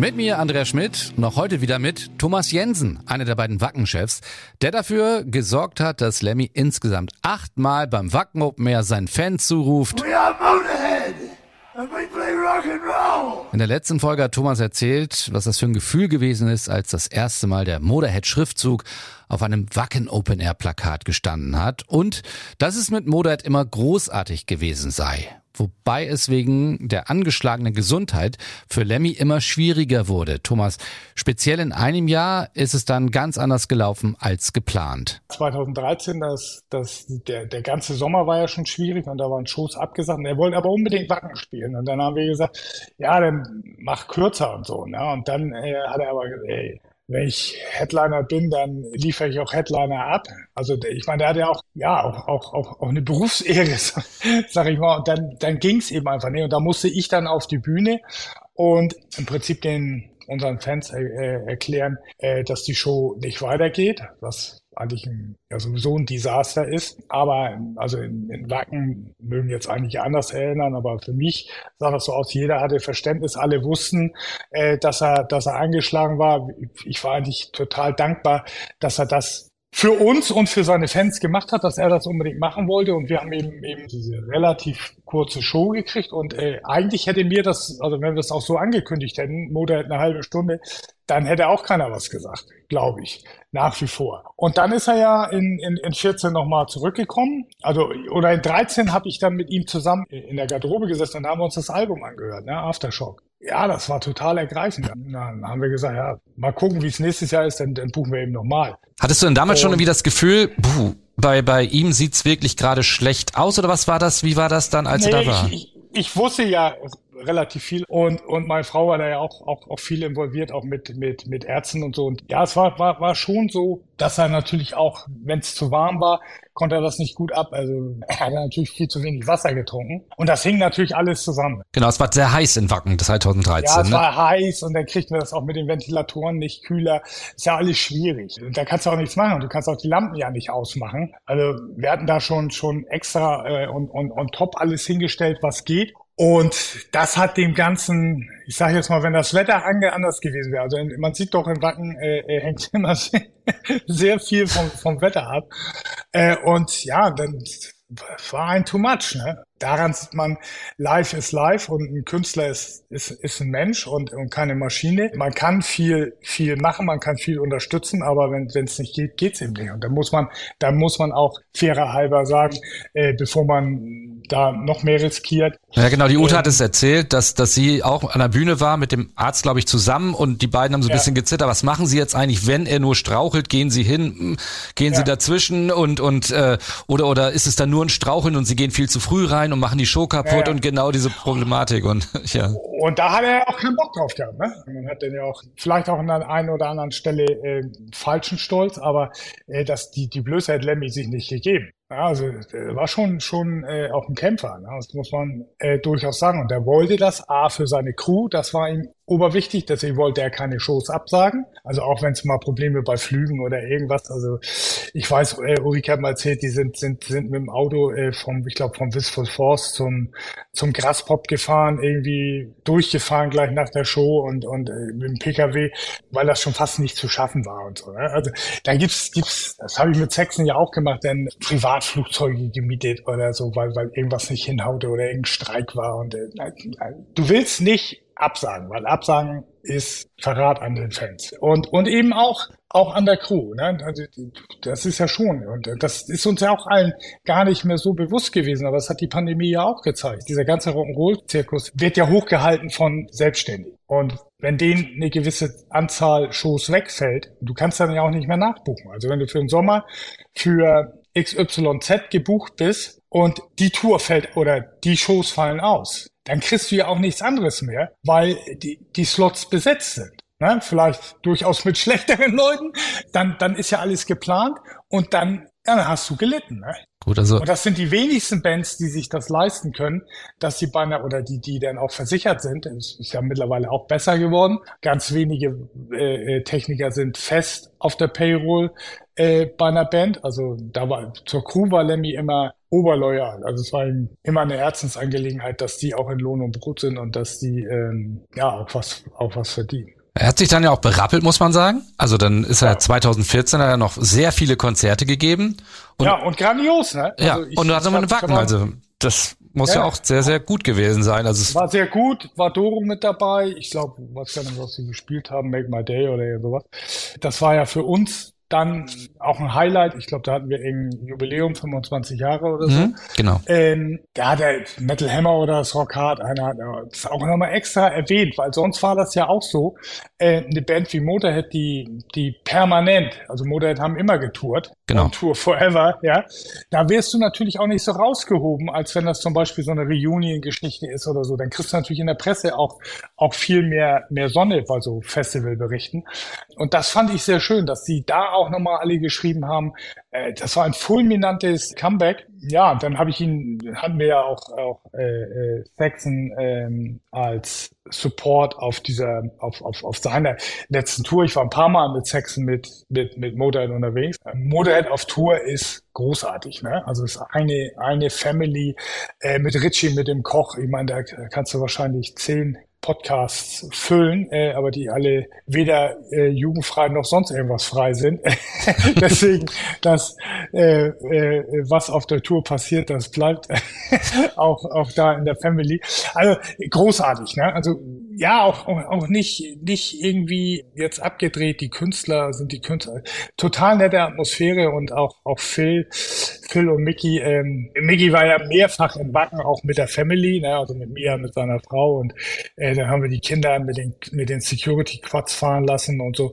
Mit mir Andrea Schmidt, noch heute wieder mit Thomas Jensen, einer der beiden Wackenchefs, der dafür gesorgt hat, dass Lemmy insgesamt achtmal beim Wacken Open Air seinen Fans zuruft. We are Motorhead and we play rock and roll. In der letzten Folge hat Thomas erzählt, was das für ein Gefühl gewesen ist, als das erste Mal der Motorhead-Schriftzug auf einem Wacken Open Air Plakat gestanden hat und dass es mit Motorhead immer großartig gewesen sei wobei es wegen der angeschlagenen Gesundheit für Lemmy immer schwieriger wurde. Thomas, speziell in einem Jahr ist es dann ganz anders gelaufen als geplant. 2013, das, das, der, der ganze Sommer war ja schon schwierig und da waren Shows abgesagt. er wollte aber unbedingt Wacken spielen. Und dann haben wir gesagt, ja, dann mach kürzer und so. Ne? Und dann äh, hat er aber gesagt, ey, wenn ich Headliner bin, dann liefere ich auch Headliner ab. Also ich meine, der hat ja auch, ja, auch, auch, auch, auch eine Berufsehre, sag ich mal. Und dann, dann ging es eben einfach nicht. Und da musste ich dann auf die Bühne und im Prinzip den unseren Fans äh, erklären, äh, dass die Show nicht weitergeht, was eigentlich ein, ja, sowieso ein Desaster ist. Aber also in, in Wacken mögen jetzt eigentlich anders erinnern, aber für mich sah das so aus, jeder hatte Verständnis, alle wussten, äh, dass er, dass er angeschlagen war. Ich war eigentlich total dankbar, dass er das für uns und für seine Fans gemacht hat, dass er das unbedingt machen wollte. Und wir haben eben eben diese relativ kurze Show gekriegt. Und äh, eigentlich hätte mir das, also wenn wir es auch so angekündigt hätten, Motor eine halbe Stunde, dann hätte auch keiner was gesagt, glaube ich, nach wie vor. Und dann ist er ja in, in, in 14 nochmal zurückgekommen. Also, oder in 13 habe ich dann mit ihm zusammen in der Garderobe gesessen und haben uns das Album angehört, ne, Aftershock. Ja, das war total ergreifend. Dann haben wir gesagt, ja, mal gucken, wie es nächstes Jahr ist, dann, dann buchen wir eben nochmal. Hattest du denn damals und, schon irgendwie das Gefühl, puh, bei, bei ihm sieht's wirklich gerade schlecht aus oder was war das? Wie war das dann, als nee, er da war? Ich, ich, ich wusste ja relativ viel. Und und meine Frau war da ja auch auch, auch viel involviert auch mit mit mit Ärzten und so. Und ja es war war, war schon so dass er natürlich auch wenn es zu warm war konnte er das nicht gut ab. Also er hat natürlich viel zu wenig Wasser getrunken. Und das hing natürlich alles zusammen. Genau es war sehr heiß in Wacken 2013 ja es ne? war heiß und dann kriegten wir das auch mit den Ventilatoren nicht kühler. Ist ja alles schwierig. Und da kannst du auch nichts machen du kannst auch die Lampen ja nicht ausmachen. Also wir hatten da schon schon extra äh, und und und top alles hingestellt was geht und das hat dem Ganzen, ich sage jetzt mal, wenn das Wetter anders gewesen wäre, also man sieht doch in Wacken, äh, äh hängt immer sehr, sehr viel vom, vom Wetter ab. Äh, und ja, dann war ein too much. Ne? Daran sieht man, live ist live und ein Künstler ist, ist, ist ein Mensch und, und keine Maschine. Man kann viel, viel machen, man kann viel unterstützen, aber wenn es nicht geht, geht's eben nicht. Und da muss man, da muss man auch fairer halber sagen, äh, bevor man da noch mehr riskiert. Ja, genau. Die Ute ähm, hat es erzählt, dass, dass sie auch an der Bühne war mit dem Arzt, glaube ich, zusammen und die beiden haben so ein ja. bisschen gezittert. Was machen sie jetzt eigentlich, wenn er nur strauchelt? Gehen sie hin? Gehen ja. sie dazwischen und, und, äh, oder, oder ist es dann nur ein Straucheln und sie gehen viel zu früh rein und machen die Show kaputt ja, und genau diese Problematik und, ja. Und da hat er auch keinen Bock drauf gehabt, ne? Man hat den ja auch vielleicht auch an der einen oder anderen Stelle äh, falschen Stolz, aber äh, dass die, die Blöße hat Lemmy sich nicht gegeben. Ja, also er war schon schon äh, auch ein Kämpfer, ne? das muss man äh, durchaus sagen. Und er wollte das A für seine Crew, das war ihm oberwichtig, deswegen wollte er keine Shows absagen. Also auch wenn es mal Probleme bei Flügen oder irgendwas. Also ich weiß, äh, Ulrike hat mal erzählt, die sind sind sind mit dem Auto äh, vom, ich glaube vom Wistful Force zum zum Graspop gefahren, irgendwie durchgefahren gleich nach der Show und und äh, mit dem PKW, weil das schon fast nicht zu schaffen war und so. Ne? Also da gibt's gibt's, das habe ich mit Sexen ja auch gemacht, denn Privatflugzeuge gemietet oder so, weil weil irgendwas nicht hinhaute oder irgendein Streik war und äh, du willst nicht absagen, weil absagen ist Verrat an den Fans. Und, und eben auch, auch an der Crew. Ne? Also, das ist ja schon, und das ist uns ja auch allen gar nicht mehr so bewusst gewesen, aber das hat die Pandemie ja auch gezeigt. Dieser ganze Rock'n'Roll-Zirkus wird ja hochgehalten von Selbstständigen. Und wenn denen eine gewisse Anzahl Shows wegfällt, du kannst dann ja auch nicht mehr nachbuchen. Also wenn du für den Sommer für XYZ gebucht bist und die Tour fällt oder die Shows fallen aus, dann kriegst du ja auch nichts anderes mehr, weil die, die Slots besetzt sind. Ne? Vielleicht durchaus mit schlechteren Leuten, dann, dann ist ja alles geplant und dann dann hast du gelitten. Ne? Gut, also. Und das sind die wenigsten Bands, die sich das leisten können, dass sie bei einer, oder die, die dann auch versichert sind. Ist ja mittlerweile auch besser geworden. Ganz wenige äh, äh Techniker sind fest auf der Payroll äh, bei einer Band. Also da war zur Crew war Lemmy immer oberloyal. Also es war ihm immer eine Herzensangelegenheit, dass die auch in Lohn und Brot sind und dass die ähm, ja auch was auch was verdienen. Er hat sich dann ja auch berappelt, muss man sagen. Also dann ist er ja. 2014 hat er noch sehr viele Konzerte gegeben. Und, ja, und grandios, ne? Ja, also ich, und du hast immer einen Wacken. Also das muss ja, ja, auch sehr, sehr gut gewesen sein. Also es war sehr gut, war Doro mit dabei. Ich glaube, was kann was sie gespielt haben, Make My Day oder sowas. Das war ja für uns dann auch ein Highlight, ich glaube, da hatten wir irgendein Jubiläum, 25 Jahre oder so. Mhm, genau. Ähm, ja, der Metal Hammer oder das Rock Hard, einer hat das auch nochmal extra erwähnt, weil sonst war das ja auch so, äh, eine Band wie Motorhead, die, die permanent, also Motorhead haben immer getourt, genau. Tour Forever, ja, da wirst du natürlich auch nicht so rausgehoben, als wenn das zum Beispiel so eine Reunion-Geschichte ist oder so. Dann kriegst du natürlich in der Presse auch, auch viel mehr, mehr Sonne bei so Festivalberichten. Und das fand ich sehr schön, dass sie da auch nochmal alle geschrieben haben, äh, das war ein fulminantes Comeback. Ja, dann habe ich ihn, hatten wir ja auch, auch äh, äh, Saxon ähm, als Support auf dieser, auf, auf, auf seiner letzten Tour. Ich war ein paar Mal mit Saxon mit, mit, mit Motorhead unterwegs. Motorhead auf Tour ist großartig, ne? Also ist eine, eine Family äh, mit Richie, mit dem Koch. Ich meine, da kannst du wahrscheinlich zehn Podcasts füllen, äh, aber die alle weder äh, jugendfrei noch sonst irgendwas frei sind. Deswegen, das, äh, äh, was auf der Tour passiert, das bleibt auch, auch da in der Family. Also großartig, ne? Also ja, auch, auch, auch nicht, nicht irgendwie jetzt abgedreht. Die Künstler sind die Künstler. Total nette Atmosphäre und auch, auch Phil, Phil und Mickey. Ähm, Mickey war ja mehrfach im Backen, auch mit der Family, ne? also mit mir, mit seiner Frau und äh, dann haben wir die Kinder mit den, mit den Security Quads fahren lassen und so.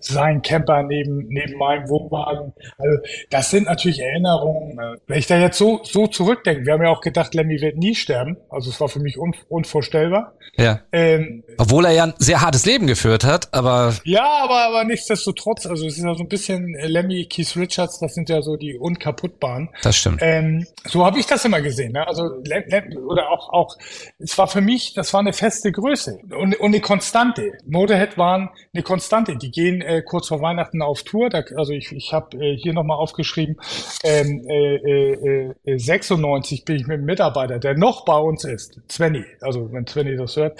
Sein Camper neben, neben meinem Wohnwagen. Also, das sind natürlich Erinnerungen. Wenn ich da jetzt so, so zurückdenke, wir haben ja auch gedacht, Lemmy wird nie sterben. Also, es war für mich un, unvorstellbar. Ja. Ähm, Obwohl er ja ein sehr hartes Leben geführt hat, aber. Ja, aber, aber nichtsdestotrotz, also, es ist ja so ein bisschen äh, Lemmy, Keith Richards, das sind ja so die unkaputtbaren. Das stimmt. Ähm, so habe ich das immer gesehen, ne? Also, oder auch, auch, es war für mich, das war eine feste Größe und, und eine Konstante. Motorhead waren eine Konstante. Die gehen äh, kurz vor Weihnachten auf Tour. Da, also ich, ich habe äh, hier nochmal aufgeschrieben, ähm, äh, äh, 96 äh, bin ich mit einem Mitarbeiter, der noch bei uns ist, Svenny, also wenn Svenny das hört.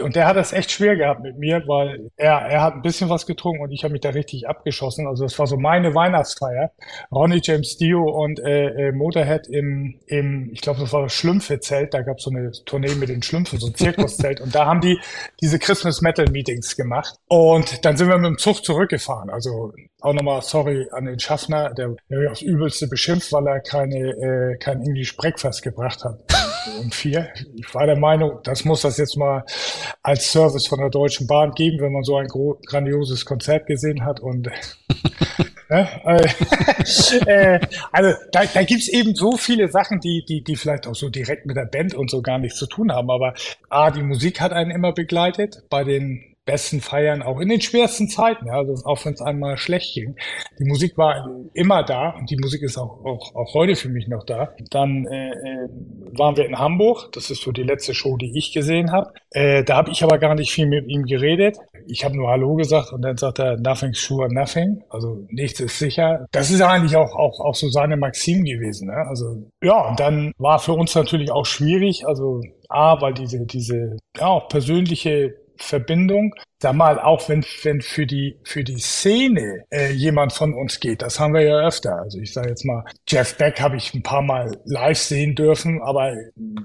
Und der hat das echt schwer gehabt mit mir, weil er, er hat ein bisschen was getrunken und ich habe mich da richtig abgeschossen. Also das war so meine Weihnachtsfeier. Ronnie James Dio und äh, äh, Motorhead im, im ich glaube, das war das Schlümpfe-Zelt. Da gab es so eine Tournee mit den Schlümpfen, so ein Zirkuszelt. Und da haben die diese Christmas Metal Meetings gemacht. Und dann sind wir mit dem Zug zurückgefahren. Also auch nochmal sorry an den Schaffner, der, der aufs Übelste beschimpft, weil er keine, äh, kein English Breakfast gebracht hat. Um vier. Ich war der Meinung, das muss das jetzt mal als Service von der Deutschen Bahn geben, wenn man so ein grandioses Konzert gesehen hat und Ne? äh, also da, da gibt eben so viele Sachen, die, die, die vielleicht auch so direkt mit der Band und so gar nichts zu tun haben. Aber A, die Musik hat einen immer begleitet bei den besten Feiern, auch in den schwersten Zeiten, ja, also auch wenn es einmal schlecht ging. Die Musik war immer da und die Musik ist auch, auch, auch heute für mich noch da. Dann äh, äh, waren wir in Hamburg, das ist so die letzte Show, die ich gesehen habe. Äh, da habe ich aber gar nicht viel mit ihm geredet. Ich habe nur Hallo gesagt und dann sagt er, nothing's sure, nothing. Also nichts ist sicher. Das ist eigentlich auch, auch, auch so seine Maxim gewesen. Ne? Also ja, dann war für uns natürlich auch schwierig. Also A, weil diese, diese ja, auch persönliche Verbindung. Sag mal, auch wenn, wenn für die, für die Szene äh, jemand von uns geht, das haben wir ja öfter. Also ich sage jetzt mal, Jeff Beck habe ich ein paar Mal live sehen dürfen, aber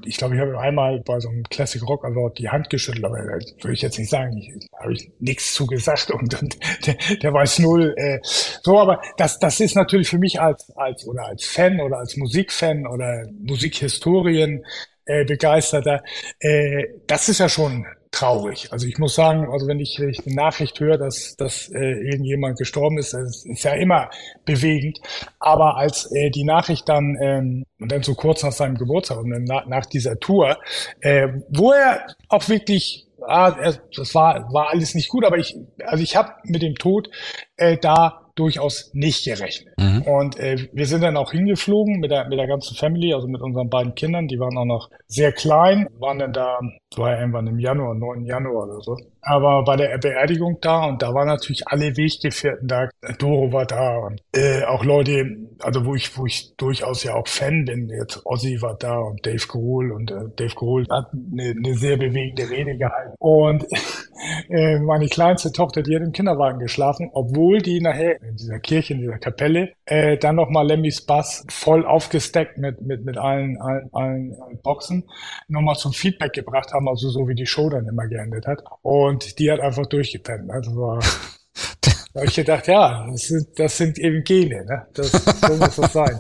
ich glaube, ich habe einmal bei so einem Classic Rock Award die Hand geschüttelt, aber würde ich jetzt nicht sagen, ich habe ich nichts zugesagt und, und der, der weiß null. Äh, so, aber das, das ist natürlich für mich als, als oder als Fan oder als Musikfan oder Musikhistorien äh, begeisterter, äh, das ist ja schon traurig. Also ich muss sagen, also wenn ich, wenn ich eine Nachricht höre, dass, dass äh, irgendjemand gestorben ist, das ist ja immer bewegend. Aber als äh, die Nachricht dann, ähm, und dann so kurz nach seinem Geburtstag und dann nach, nach dieser Tour, äh, wo er auch wirklich ah, das war, war alles nicht gut, aber ich, also ich habe mit dem Tod äh, da durchaus nicht gerechnet. Mhm. Und äh, wir sind dann auch hingeflogen mit der, mit der ganzen Family, also mit unseren beiden Kindern, die waren auch noch sehr klein, waren dann da, war ja irgendwann im Januar, 9. Januar oder so. Aber bei der Beerdigung da und da waren natürlich alle Weggefährten da. Doro war da und äh, auch Leute, also wo ich, wo ich durchaus ja auch Fan bin. Jetzt Ozzy war da und Dave Grohl und äh, Dave Grohl hat eine, eine sehr bewegende Rede gehalten. Und äh, meine kleinste Tochter, die hat im Kinderwagen geschlafen, obwohl die nachher in dieser Kirche, in dieser Kapelle, äh, dann nochmal Lemmys Bass voll aufgesteckt mit, mit, mit allen, allen, allen Boxen nochmal zum Feedback gebracht haben, also so wie die Show dann immer geendet hat. Und die hat einfach durchgepennt. Also war, da habe ich gedacht, ja, das sind, das sind eben Gene, ne? Das, so muss das sein.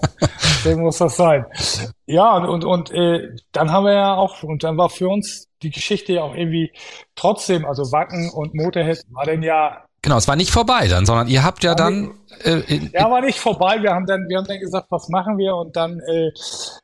So muss das sein. Ja, und, und, und äh, dann haben wir ja auch, und dann war für uns die Geschichte ja auch irgendwie trotzdem, also Wacken und Motorhead war denn ja Genau, es war nicht vorbei dann, sondern ihr habt ja dann. Äh, in, ja, war nicht vorbei. Wir haben dann, wir haben dann gesagt, was machen wir? Und dann, äh,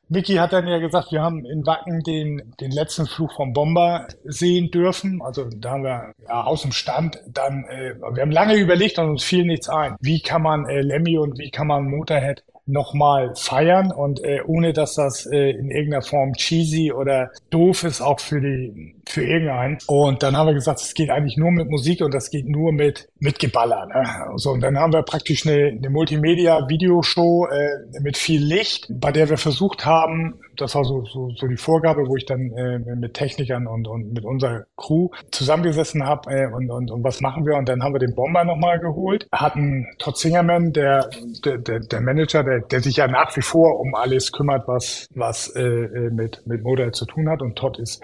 Mickey hat dann ja gesagt, wir haben in Wacken den, den letzten Flug vom Bomber sehen dürfen. Also da haben wir ja, aus dem Stand dann, äh, wir haben lange überlegt und uns fiel nichts ein. Wie kann man äh, Lemmy und wie kann man Motorhead nochmal feiern und äh, ohne dass das äh, in irgendeiner Form cheesy oder doof ist, auch für die für irgendeinen. Und dann haben wir gesagt, es geht eigentlich nur mit Musik und das geht nur mit mit Geballer. Ne? So und dann haben wir praktisch eine, eine Multimedia-Videoshow äh, mit viel Licht, bei der wir versucht haben, das war so, so, so die Vorgabe, wo ich dann äh, mit Technikern und, und mit unserer Crew zusammengesessen habe äh, und, und, und was machen wir? Und dann haben wir den Bomber nochmal geholt, hatten Todd Singerman, der, der, der Manager, der, der sich ja nach wie vor um alles kümmert, was, was äh, äh mit, mit Modell zu tun hat. Und Todd ist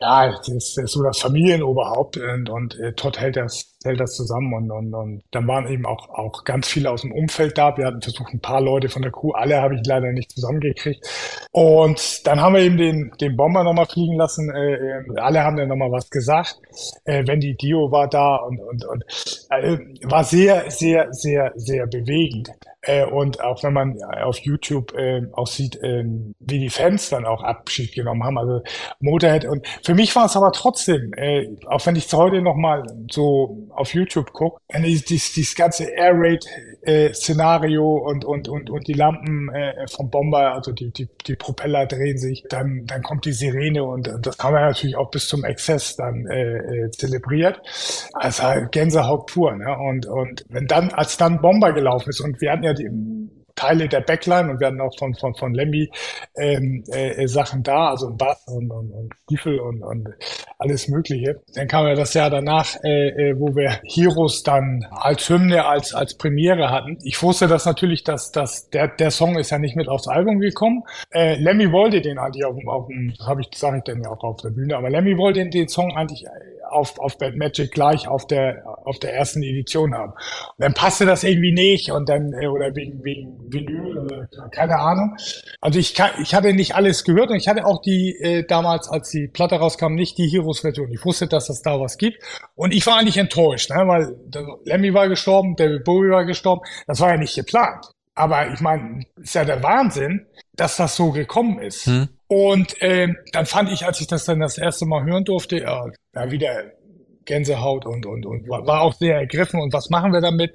ja, ist, ist so das Familienoberhaupt und, und äh, Todd hält das, hält das zusammen und, und, und dann waren eben auch, auch ganz viele aus dem Umfeld da. Wir hatten versucht, ein paar Leute von der Crew, alle habe ich leider nicht zusammengekriegt. Und dann haben wir eben den, den Bomber nochmal fliegen lassen. Äh, äh, alle haben dann nochmal was gesagt. Äh, Wendy Dio war da und, und, und äh, war sehr, sehr, sehr, sehr bewegend. Äh, und auch wenn man auf YouTube äh, auch sieht, äh, wie die Fans dann auch Abschied genommen haben, also Motorhead. Und für mich war es aber trotzdem, äh, auch wenn ich es heute nochmal so auf YouTube gucke, dieses, dieses ganze Air Raid äh, Szenario und, und, und, und die Lampen äh, vom Bomber, also die, die, die Propeller drehen sich, dann, dann kommt die Sirene und, und das haben wir natürlich auch bis zum Exzess dann äh, äh, zelebriert. Also Gänsehaut pur. Ne? Und, und wenn dann, als dann Bomber gelaufen ist und wir hatten ja die Teile der Backline und werden auch von, von, von Lemmy ähm, äh, äh, Sachen da, also Bass und, und, und Stiefel und, und alles Mögliche. Dann kam ja das Jahr danach, äh, äh, wo wir Heroes dann als Hymne, als, als Premiere hatten. Ich wusste das natürlich, dass, dass der, der Song ist ja nicht mit aufs Album gekommen. Äh, Lemmy wollte den eigentlich auf dem, auf dem habe ich, sage ich dann ja auch auf der Bühne, aber Lemmy wollte den, den Song eigentlich auf, auf Bad Magic gleich auf der, auf der ersten Edition haben. Und dann passte das irgendwie nicht und dann, äh, oder wegen, wegen Vinyl oder keine Ahnung. Also ich, kann, ich hatte nicht alles gehört und ich hatte auch die, äh, damals, als die Platte rauskam, nicht die Heroes-Version. Ich wusste, dass es da was gibt. Und ich war eigentlich enttäuscht, ne, weil Lemmy war gestorben, David Bowie war gestorben. Das war ja nicht geplant. Aber ich meine, ist ja der Wahnsinn, dass das so gekommen ist. Hm. Und äh, dann fand ich, als ich das dann das erste Mal hören durfte, ja, ja wieder Gänsehaut und, und, und war auch sehr ergriffen und was machen wir damit?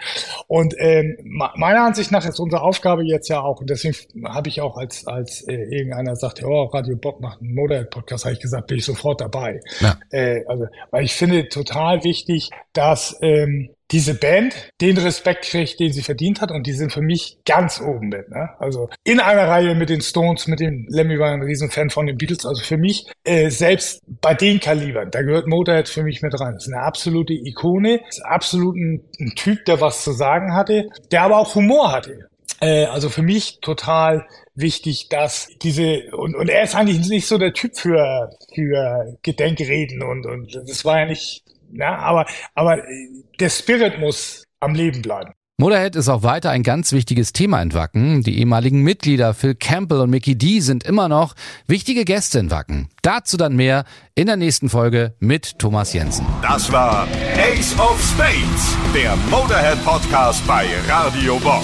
Und ähm, meiner Ansicht nach ist unsere Aufgabe jetzt ja auch, und deswegen habe ich auch als, als äh, irgendeiner sagte, oh, Radio Bock macht einen Motorhead-Podcast, habe ich gesagt, bin ich sofort dabei. Ja. Äh, also, weil ich finde total wichtig, dass ähm, diese Band den Respekt kriegt, den sie verdient hat und die sind für mich ganz oben mit. Ne? Also in einer Reihe mit den Stones, mit dem Lemmy war ein Riesenfan von den Beatles. Also für mich äh, selbst bei den Kalibern, da gehört Motorhead für mich mit rein. Das ist eine absolute Ikone, ist absolut ein, ein Typ, der was zu sagen hatte, der aber auch Humor hatte. Äh, also für mich total wichtig, dass diese und, und er ist eigentlich nicht so der Typ für für Gedenkreden und und das war ja nicht ja, aber, aber der Spirit muss am Leben bleiben. Motorhead ist auch weiter ein ganz wichtiges Thema in Wacken. Die ehemaligen Mitglieder Phil Campbell und Mickey D sind immer noch wichtige Gäste in Wacken. Dazu dann mehr in der nächsten Folge mit Thomas Jensen. Das war Ace of Spades, der Motorhead Podcast bei Radio Bob.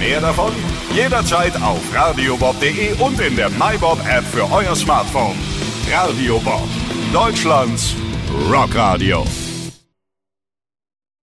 Mehr davon jederzeit auf radiobob.de und in der MyBob App für euer Smartphone. Radio Bob, Deutschlands Rock Radio.